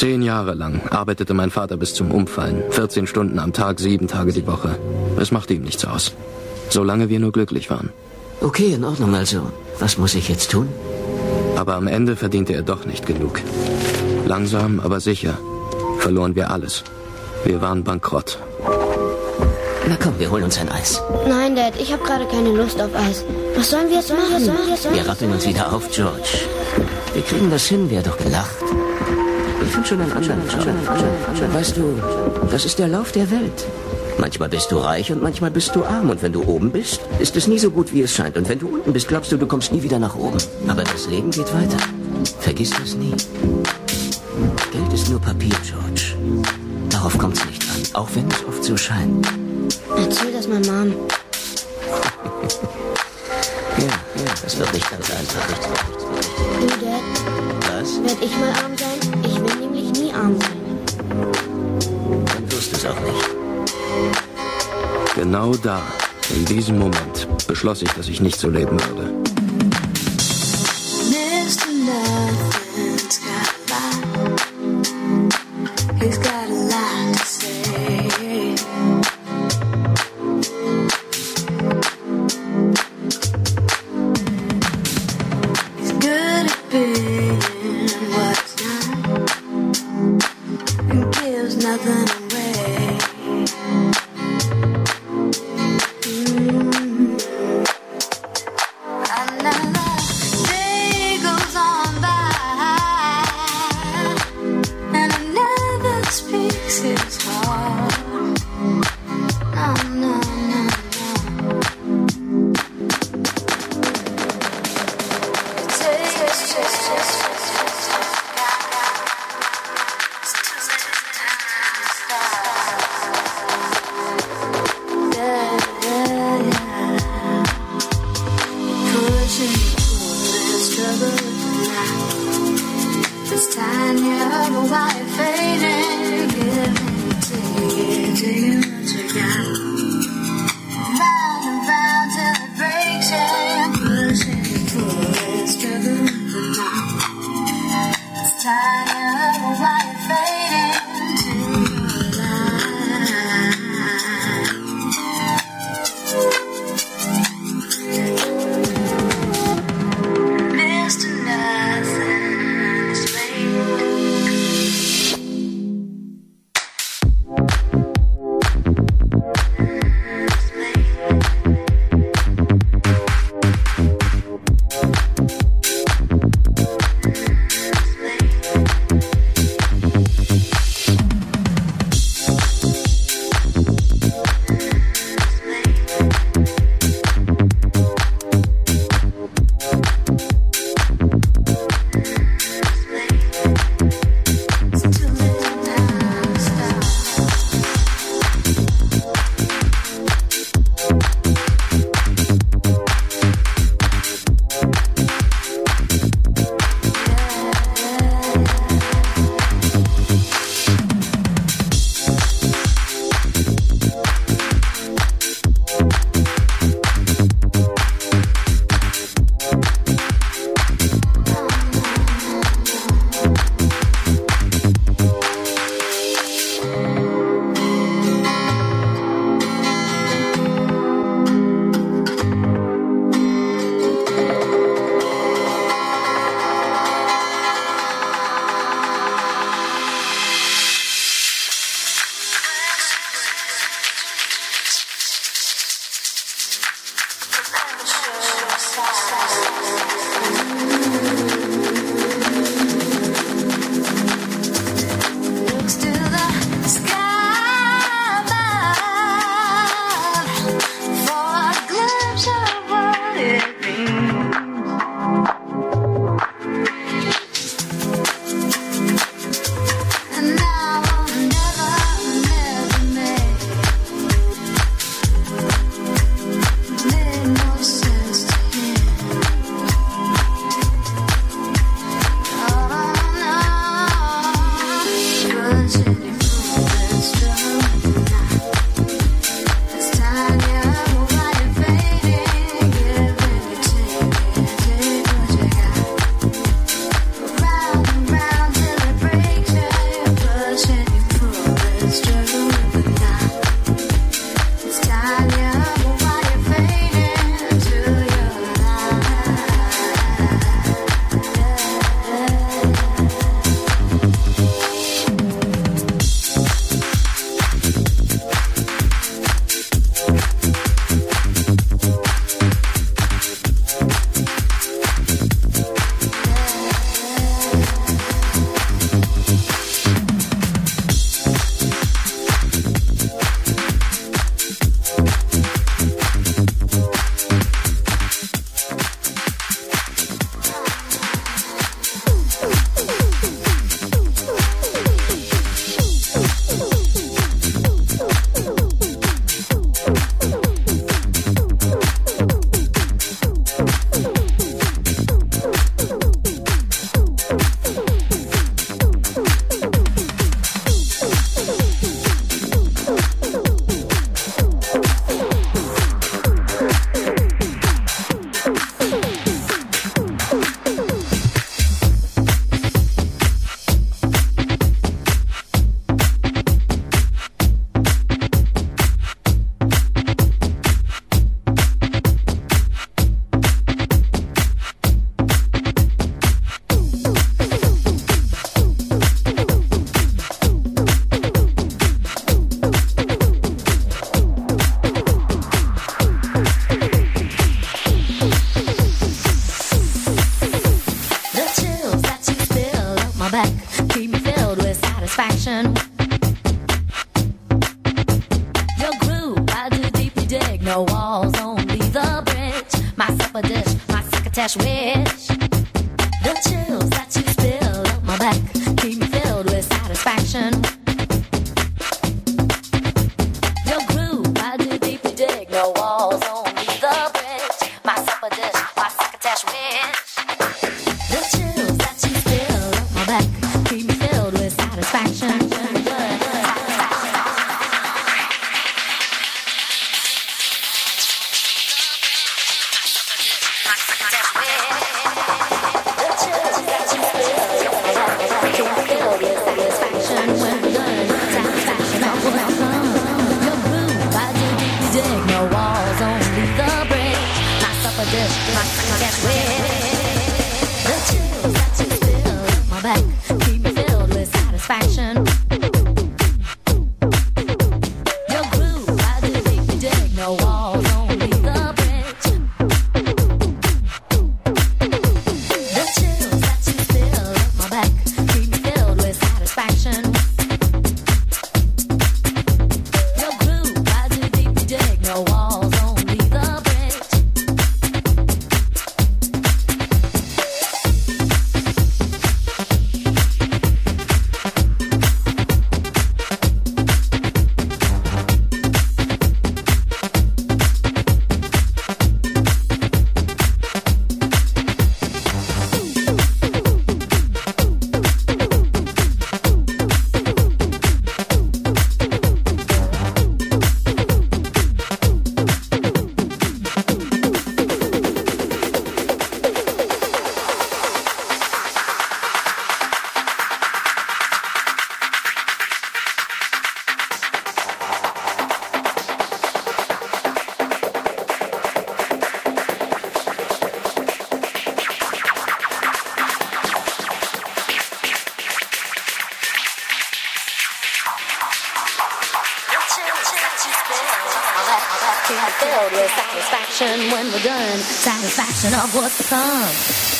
Zehn Jahre lang arbeitete mein Vater bis zum Umfallen. 14 Stunden am Tag, sieben Tage die Woche. Es machte ihm nichts aus. Solange wir nur glücklich waren. Okay, in Ordnung also. Was muss ich jetzt tun? Aber am Ende verdiente er doch nicht genug. Langsam, aber sicher verloren wir alles. Wir waren bankrott. Na komm, wir holen uns ein Eis. Nein, Dad, ich habe gerade keine Lust auf Eis. Was sollen wir jetzt machen? Wir rappeln uns wieder auf, George. Wir kriegen das hin, wer doch gelacht. Ich finde schon einen anderen Job. Weißt du, das ist der Lauf der Welt. Manchmal bist du reich und manchmal bist du arm. Und wenn du oben bist, ist es nie so gut, wie es scheint. Und wenn du unten bist, glaubst du, du kommst nie wieder nach oben. Aber das Leben geht weiter. Vergiss das nie. Geld ist nur Papier, George. Darauf kommt es nicht an, auch wenn es oft so scheint. Erzähl das mal Mom. ja, ja, das wird nicht ganz einfach. Du, Dad? Was? Werd ich mal arm sein? Ich will nämlich nie arm sein. Dann wirst du es auch nicht. Genau da, in diesem Moment, beschloss ich, dass ich nicht so leben würde. I filled with satisfaction when we're done. Satisfaction of what's to come.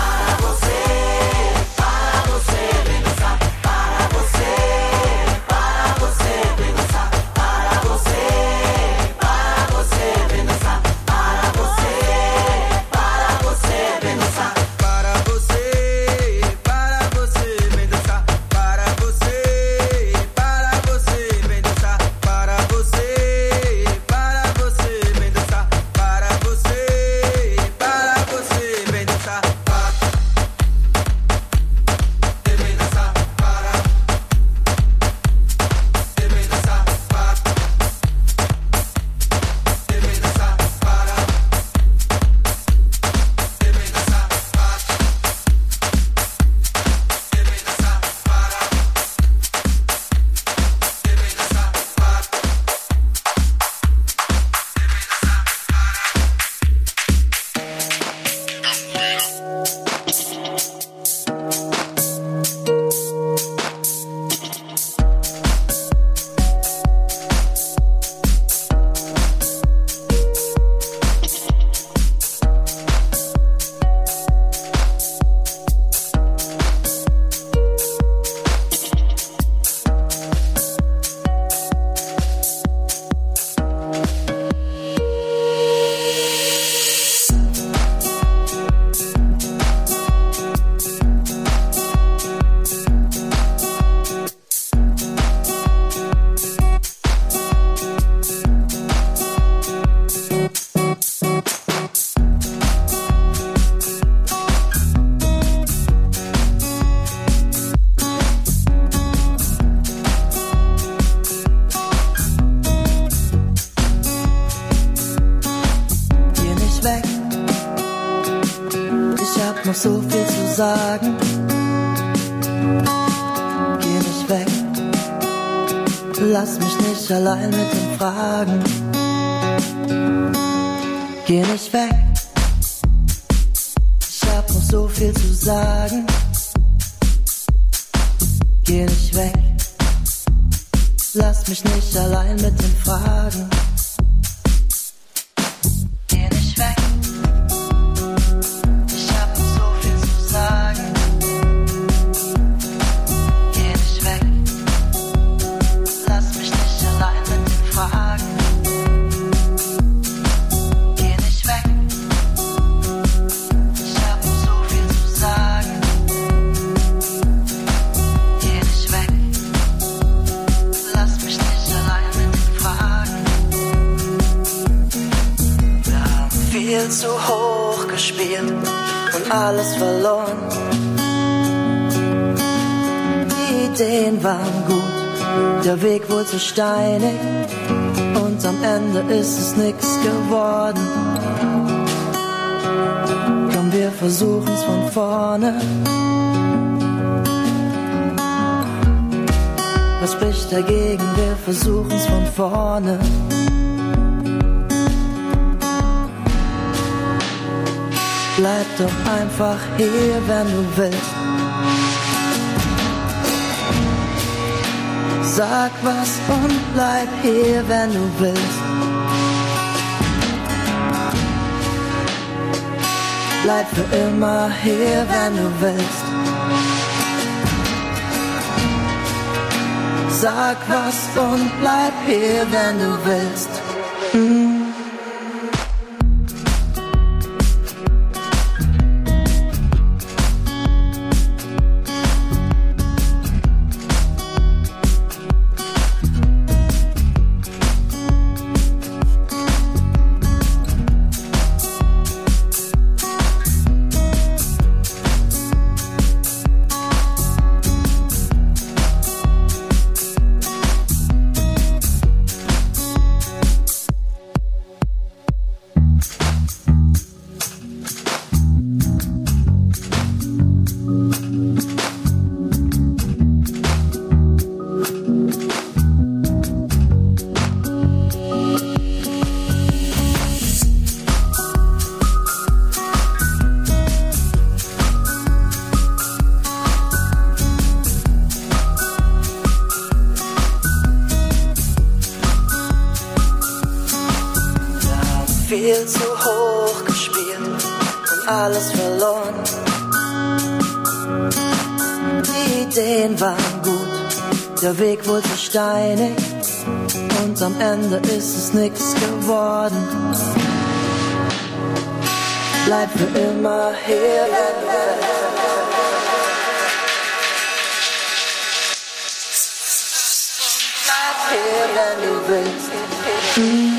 back steinig und am Ende ist es nix geworden. Komm, wir versuchen's von vorne. Was spricht dagegen? Wir versuchen's von vorne. Bleib doch einfach hier, wenn du willst. Sag was und bleib hier, wenn du willst. Bleib für immer hier, wenn du willst. Sag was und bleib hier, wenn du willst. Mm. Steinig und am Ende ist es nichts geworden. Bleib für immer hier, Bleib hier, wenn du willst.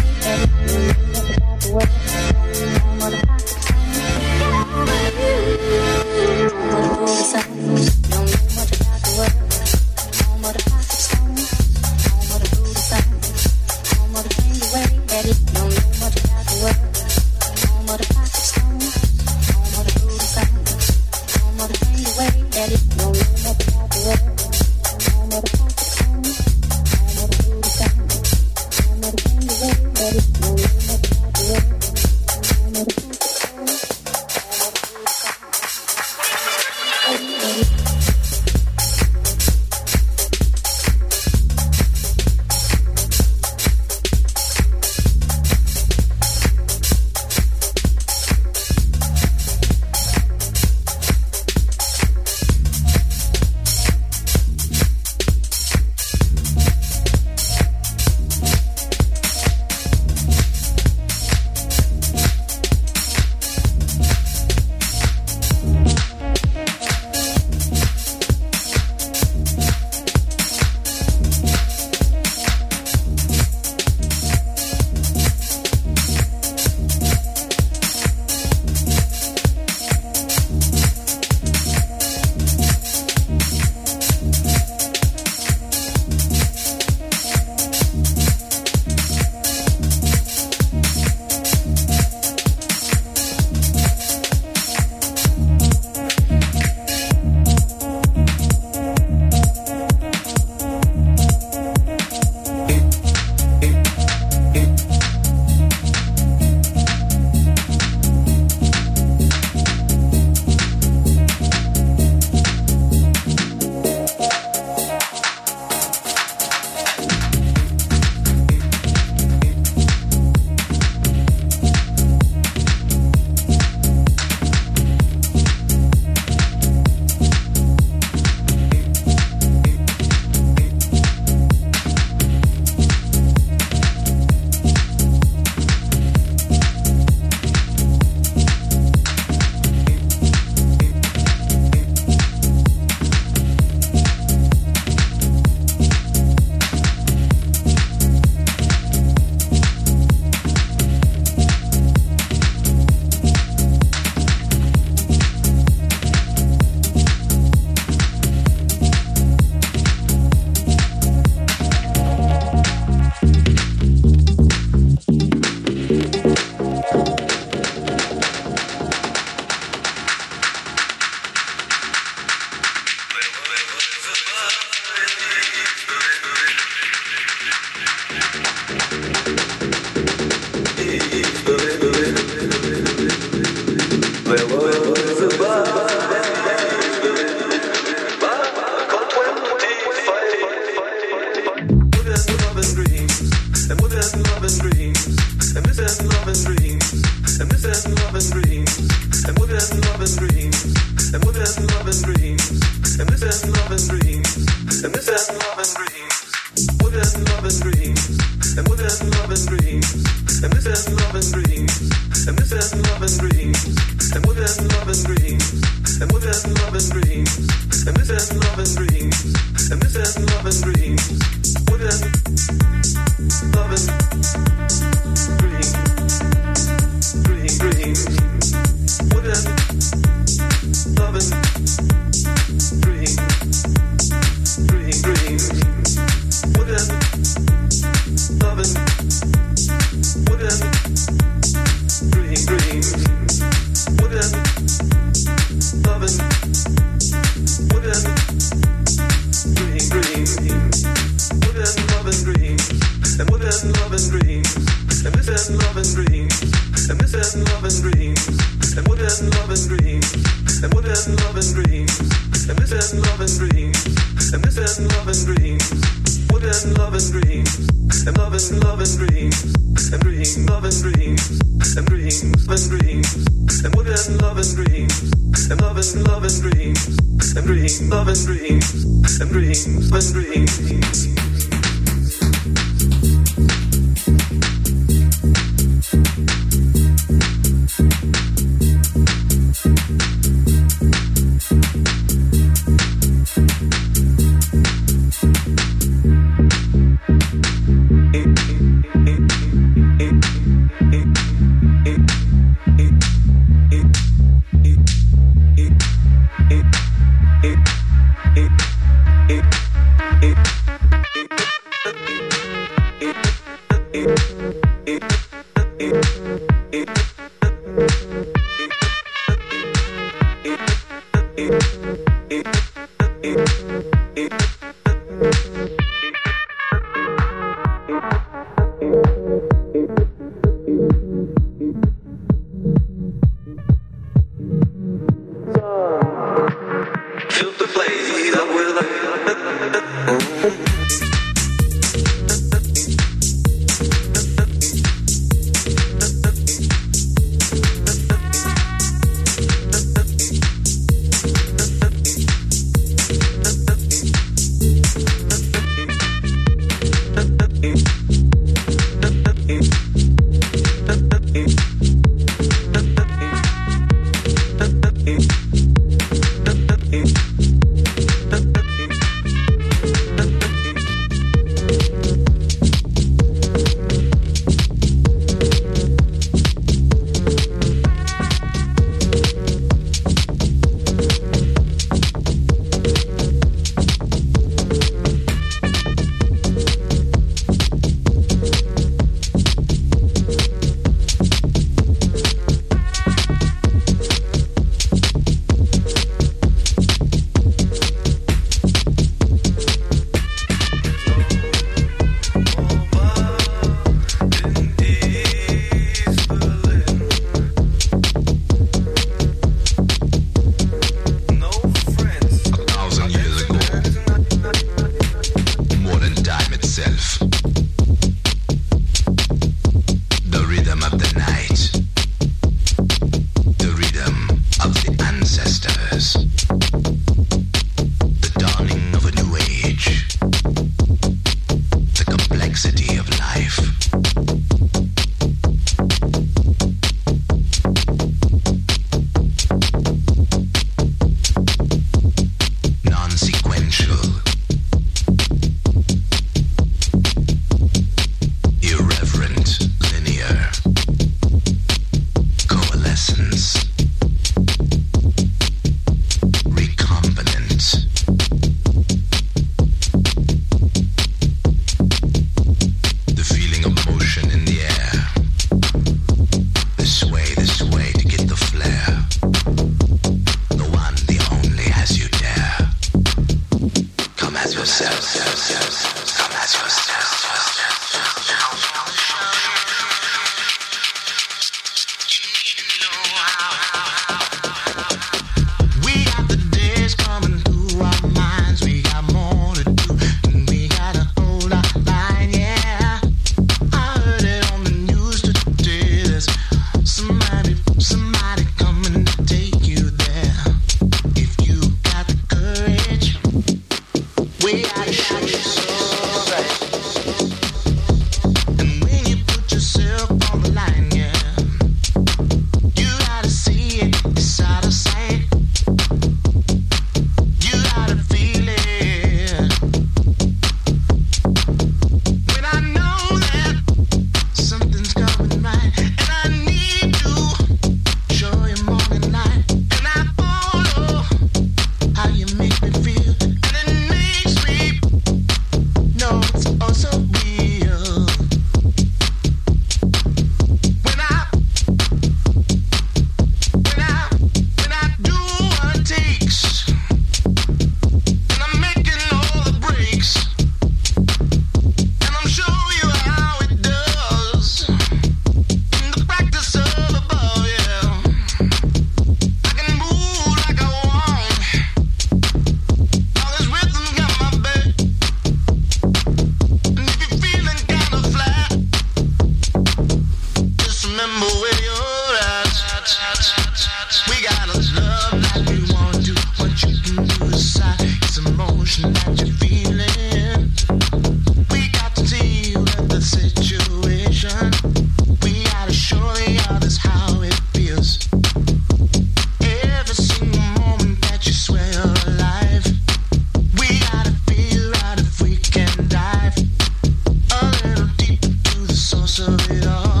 so sweet.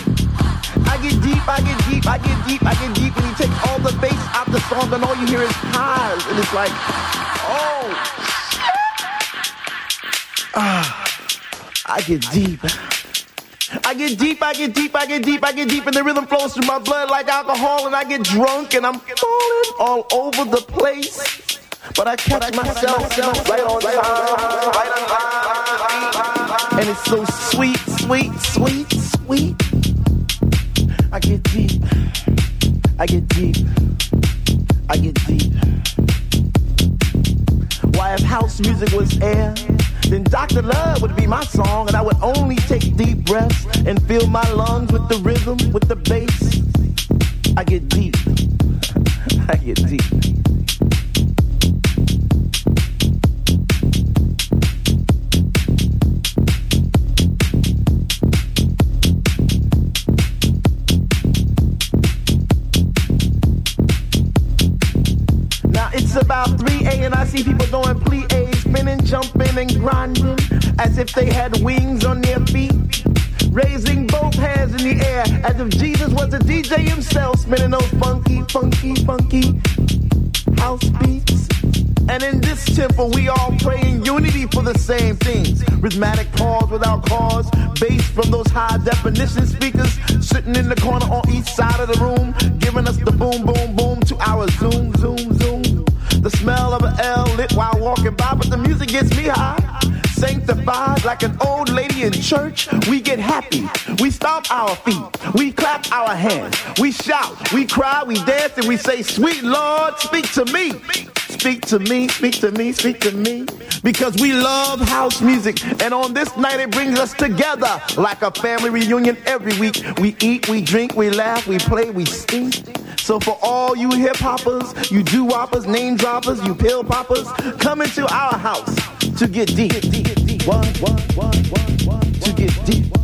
I get deep, I get deep, I get deep, I get deep, and he takes all the bass out the song, and all you hear is highs, and it's like, oh, ah, I get deep. I get deep, I get deep, I get deep, I get deep, and the rhythm flows through my blood like alcohol, and I get drunk, and I'm falling all over the place. But I catch myself right on time, right on time. And it's so sweet, sweet, sweet, my song, and I would only take deep breaths and fill my lungs with the rhythm, with the bass. As if Jesus was a DJ himself, spinning those funky, funky, funky house beats. And in this temple, we all pray in unity for the same things. Rhythmic pause without cause, bass from those high definition speakers sitting in the corner on each side of the room, giving us the boom, boom, boom to our zoom, zoom, zoom. The smell of an L lit while walking by, but the music gets me high. Sanctified like an old lady in church, we get happy. We stomp our feet, we clap our hands, we shout, we cry, we dance, and we say, Sweet Lord, speak to me. Speak to me, speak to me, speak to me. Because we love house music. And on this night, it brings us together like a family reunion every week. We eat, we drink, we laugh, we play, we sing. So for all you hip hoppers, you do woppers, name droppers, you pill poppers, come into our house to get deep. One, one, one, one, one, to get deep.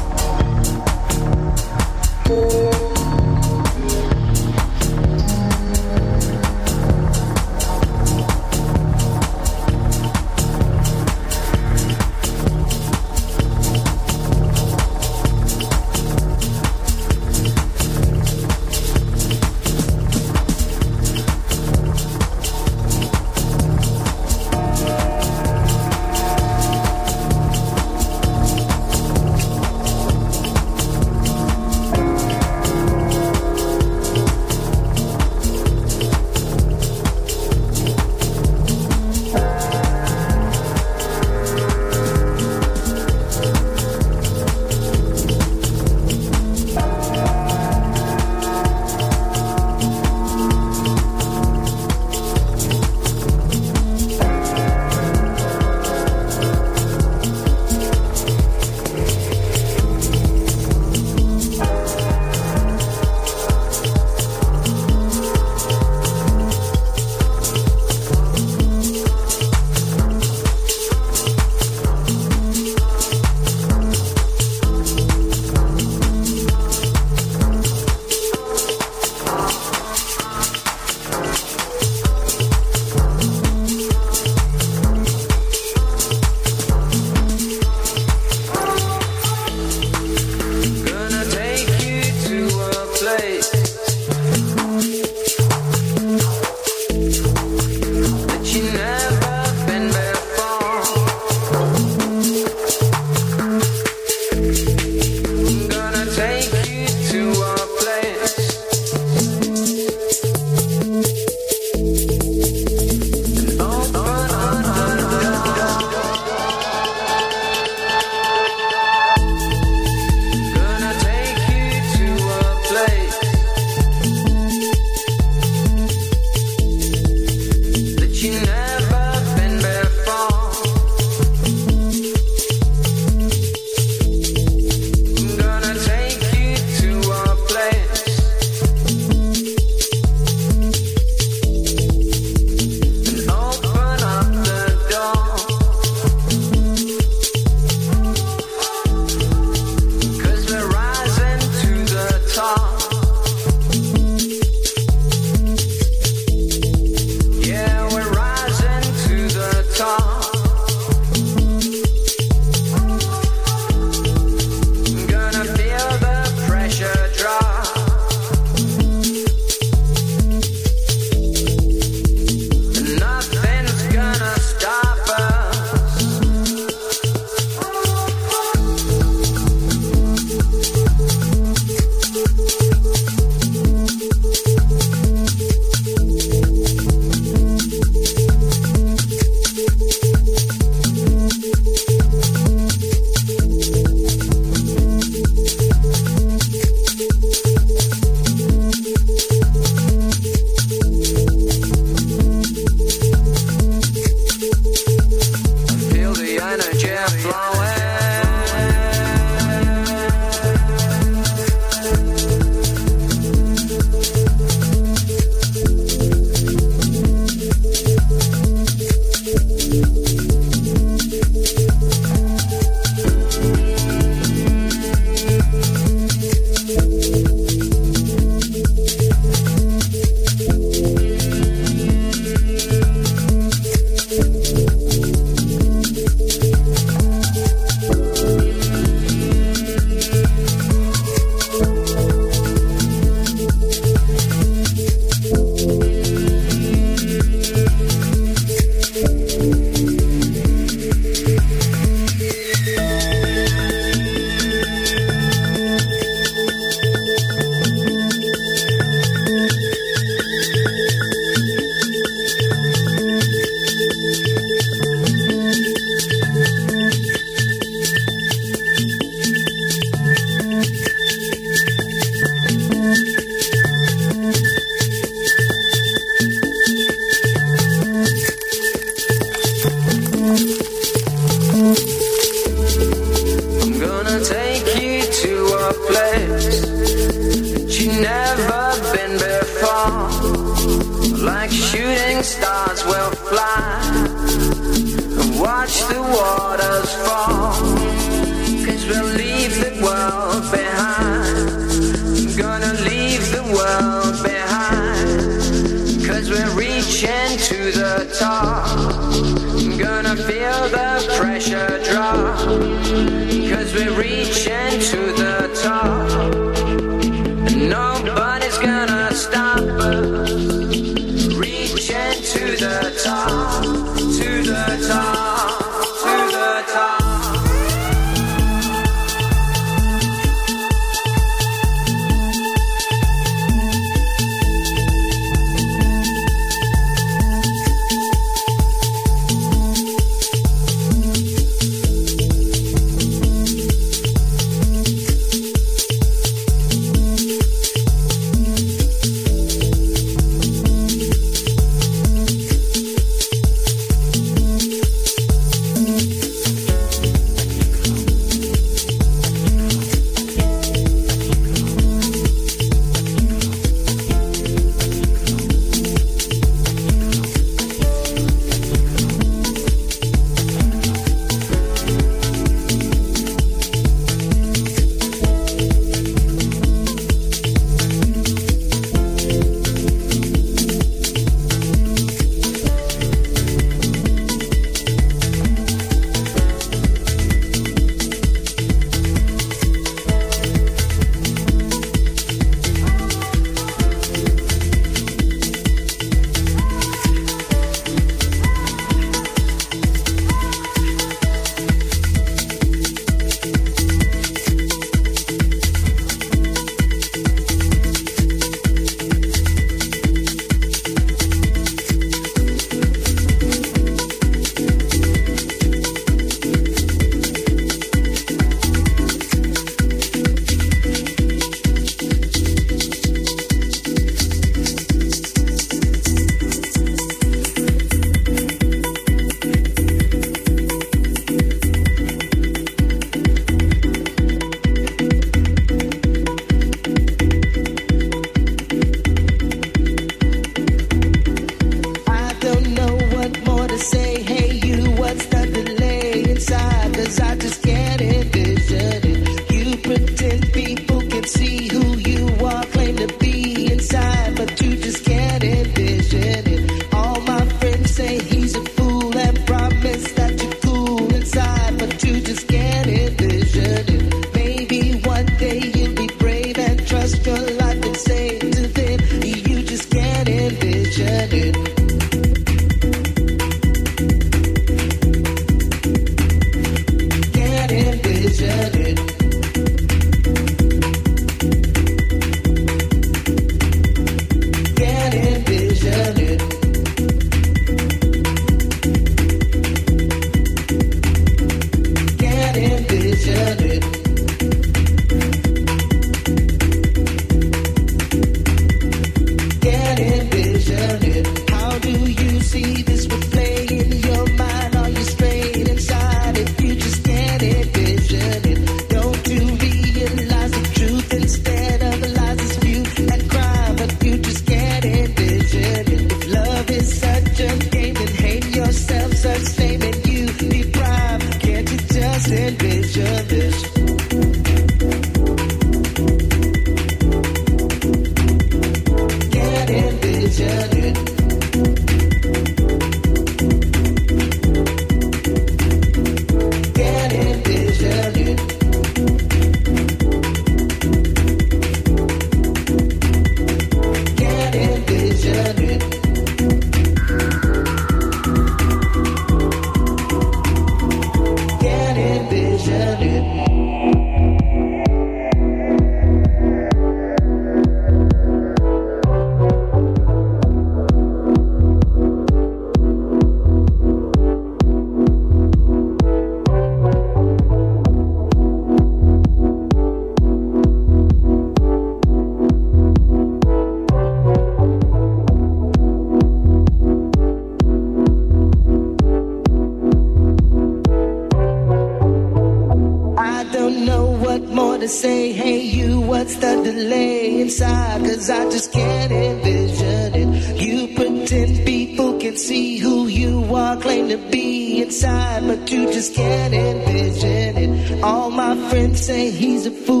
The inside? Cause I just can't envision it. You pretend people can see who you are, claim to be inside, but you just can't envision it. All my friends say he's a fool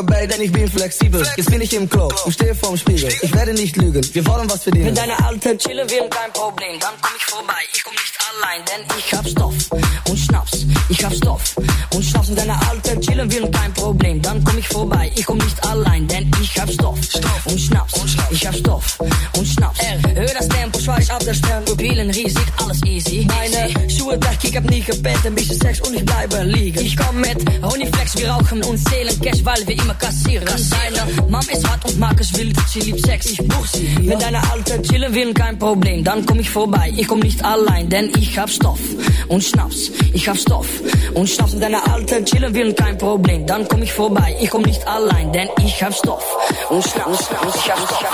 vorbei, denn ich bin flexibel. Jetzt bin ich im Club und stehe vorm Spiegel. Ich werde nicht lügen, wir wollen was verdienen. Wenn Cash, weil wir immer kassieren. Deine Mom ist hart und mag es wild, sie liebt Sex, ich buch sie. Wenn deine Alte chillen will, kein Problem, dann komm ich vorbei. Ich komm nicht allein, denn ich hab Stoff und Schnaps. Ich hab Stoff und Schnaps. Wenn deine Alte chillen will, kein Problem, dann komm ich vorbei. Ich komm nicht allein, denn ich hab Stoff und Schnaps. Ich hab Stoff.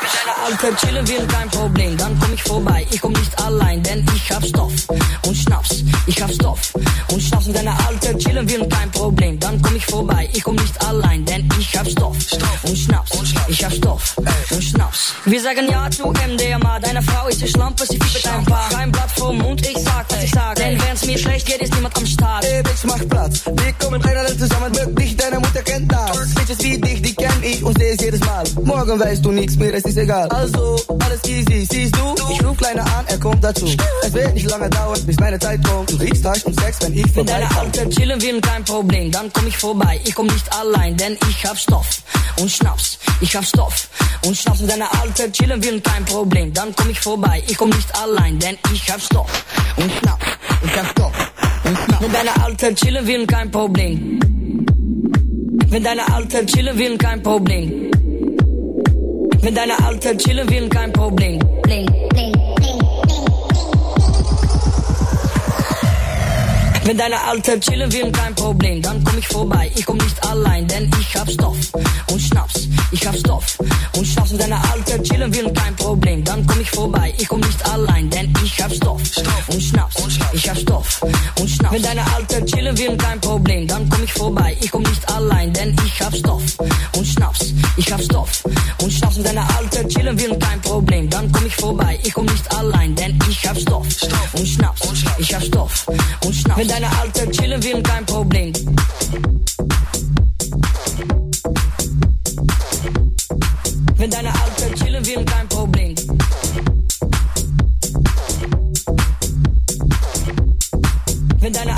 Wenn deine Alte chillen will, kein Problem, dann komm ich vorbei. Ich komm nicht allein, denn ich hab Stoff und Schnaps. Ich hab Stoff und Schnaps. Wenn deine Alte chillen will, kein Problem, Wir sagen ja zu MDMA, deine Frau ist die Schlampe, sie fiebt ein paar. Kein Blatt vom Mund, ich sag, was ich sag. Denn wenn's mir schlecht geht, ist niemand am Start. Hey, Bitch, mach Platz. Wir kommen rein alle zusammen, wirklich, ich und seh es jedes Mal. Morgen weißt du nichts mehr, es ist egal. Also, alles easy, siehst du? Ich ruf Kleiner an, er kommt dazu. Es wird nicht lange dauern, bis meine Zeit kommt. Du riechst Touch und Sex, wenn ich vorbei deine Alte chillen will, kein Problem, dann komm ich vorbei. Ich komm nicht allein, denn ich hab Stoff und Schnaps. Ich hab Stoff und Schnaps. Wenn deine Alte chillen will, kein Problem, dann komm ich vorbei. Ich komm nicht allein, denn ich hab Stoff und Schnaps. Ich hab Stoff und Schnaps. Wenn deine Alte chillen will, kein Problem. Mit deiner alten Chille willen kein Problem. Mit deiner alten Chille will, kein Problem. Bling, bling. Wenn deine Alte chillen will, kein Problem, dann komm ich vorbei. Ich komm nicht allein, denn ich hab Stoff und Schnaps. Ich hab Stoff und Schnaps. Wenn deine Alte chillen will, kein Problem, dann komm ich vorbei. Ich komm nicht allein, denn ich hab Stoff und Schnaps. Ich hab Stoff und Schnaps. Wenn deine Alte chillen will, kein Problem, dann komm ich vorbei. Ich komm nicht allein, denn ich hab Stoff und Schnaps. Ich hab Stoff und Schnaps. Wenn deine Alte chillen will, kein Problem, dann komm ich vorbei. Ich komm nicht allein, denn ich hab Stoff und Schnaps. Ich hab Stoff und Schnaps. Deine altijd chillen will, een klein probleem. Wenn deine Alter chillen wir kein Problem. Wenn deine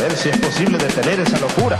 ver si es posible detener esa locura.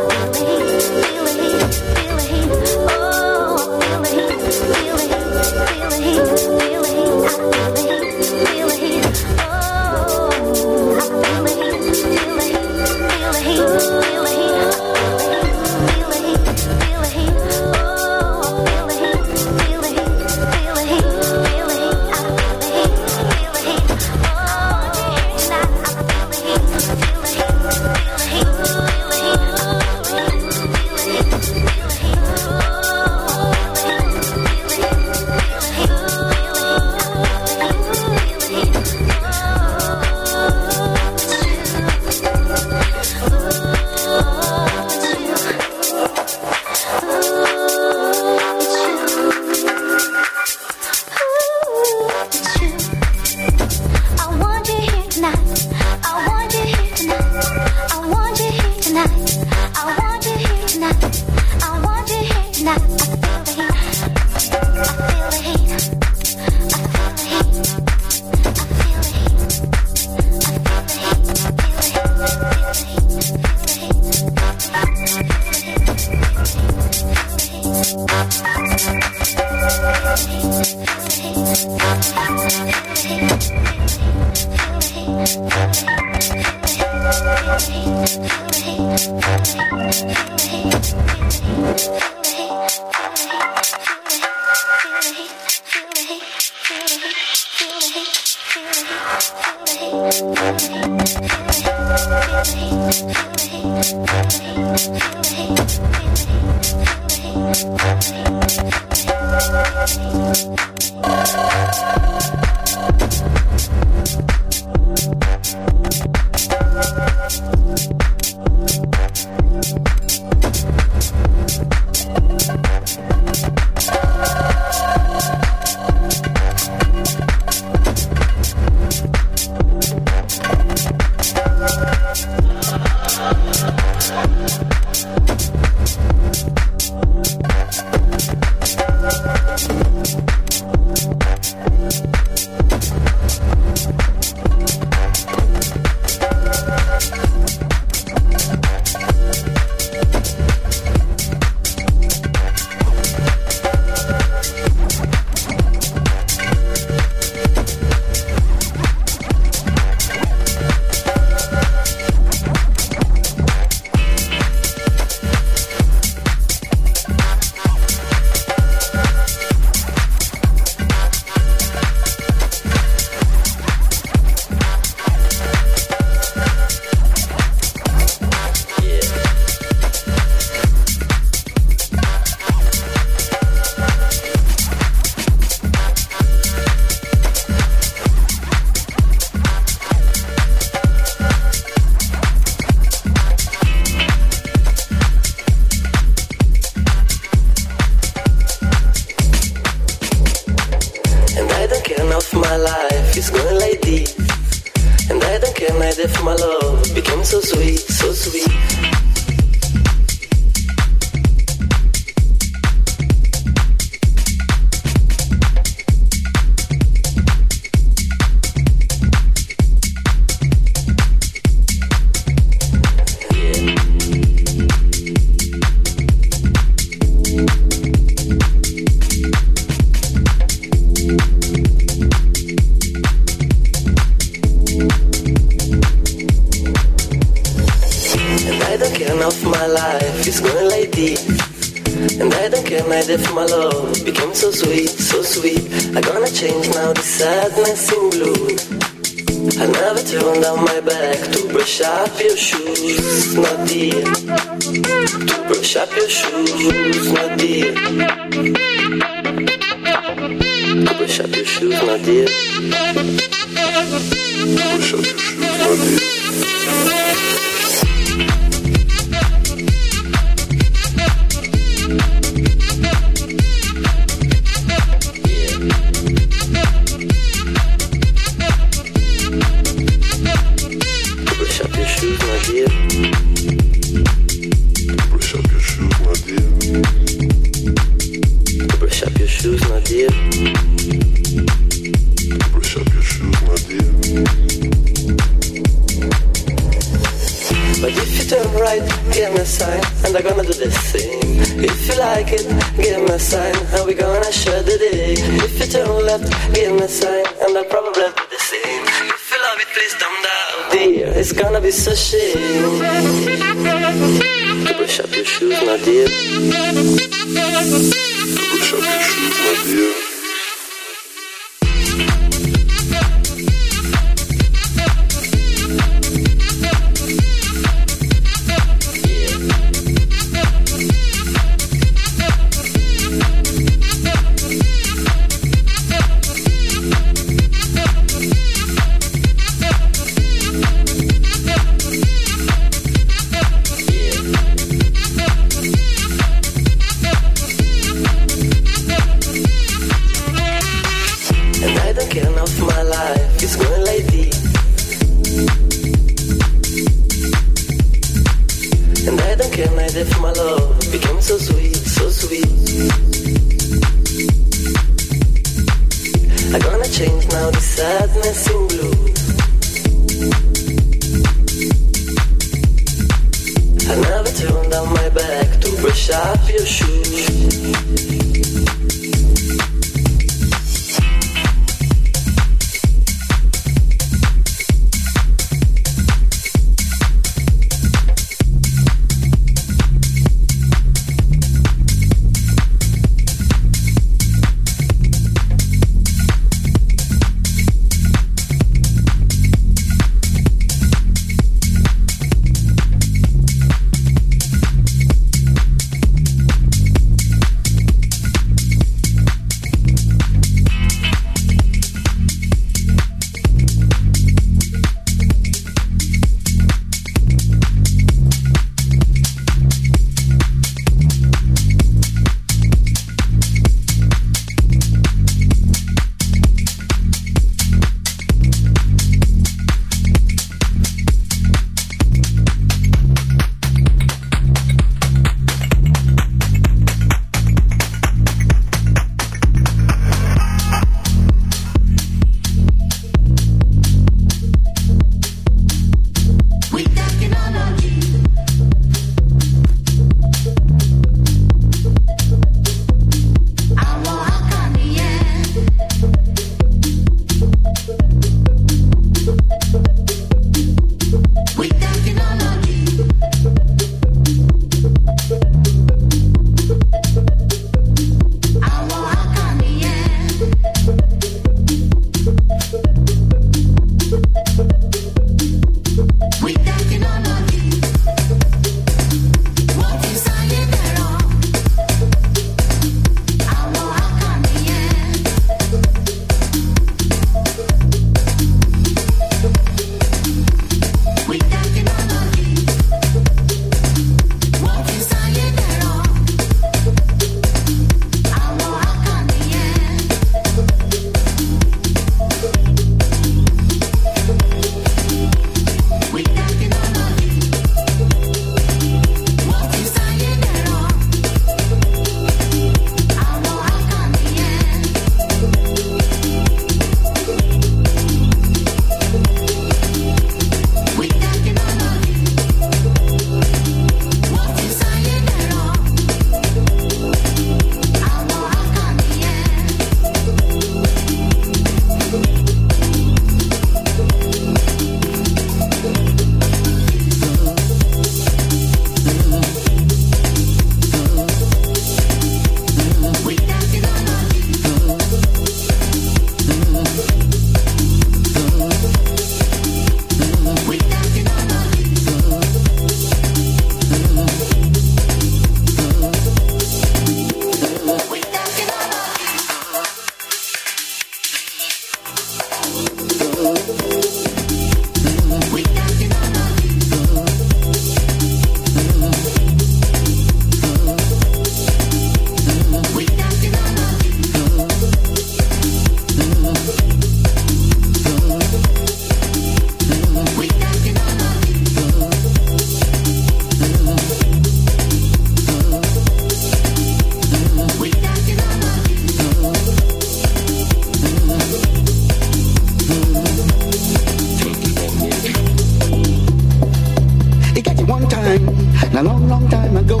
a long, long time ago.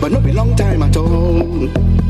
But not a long time at all.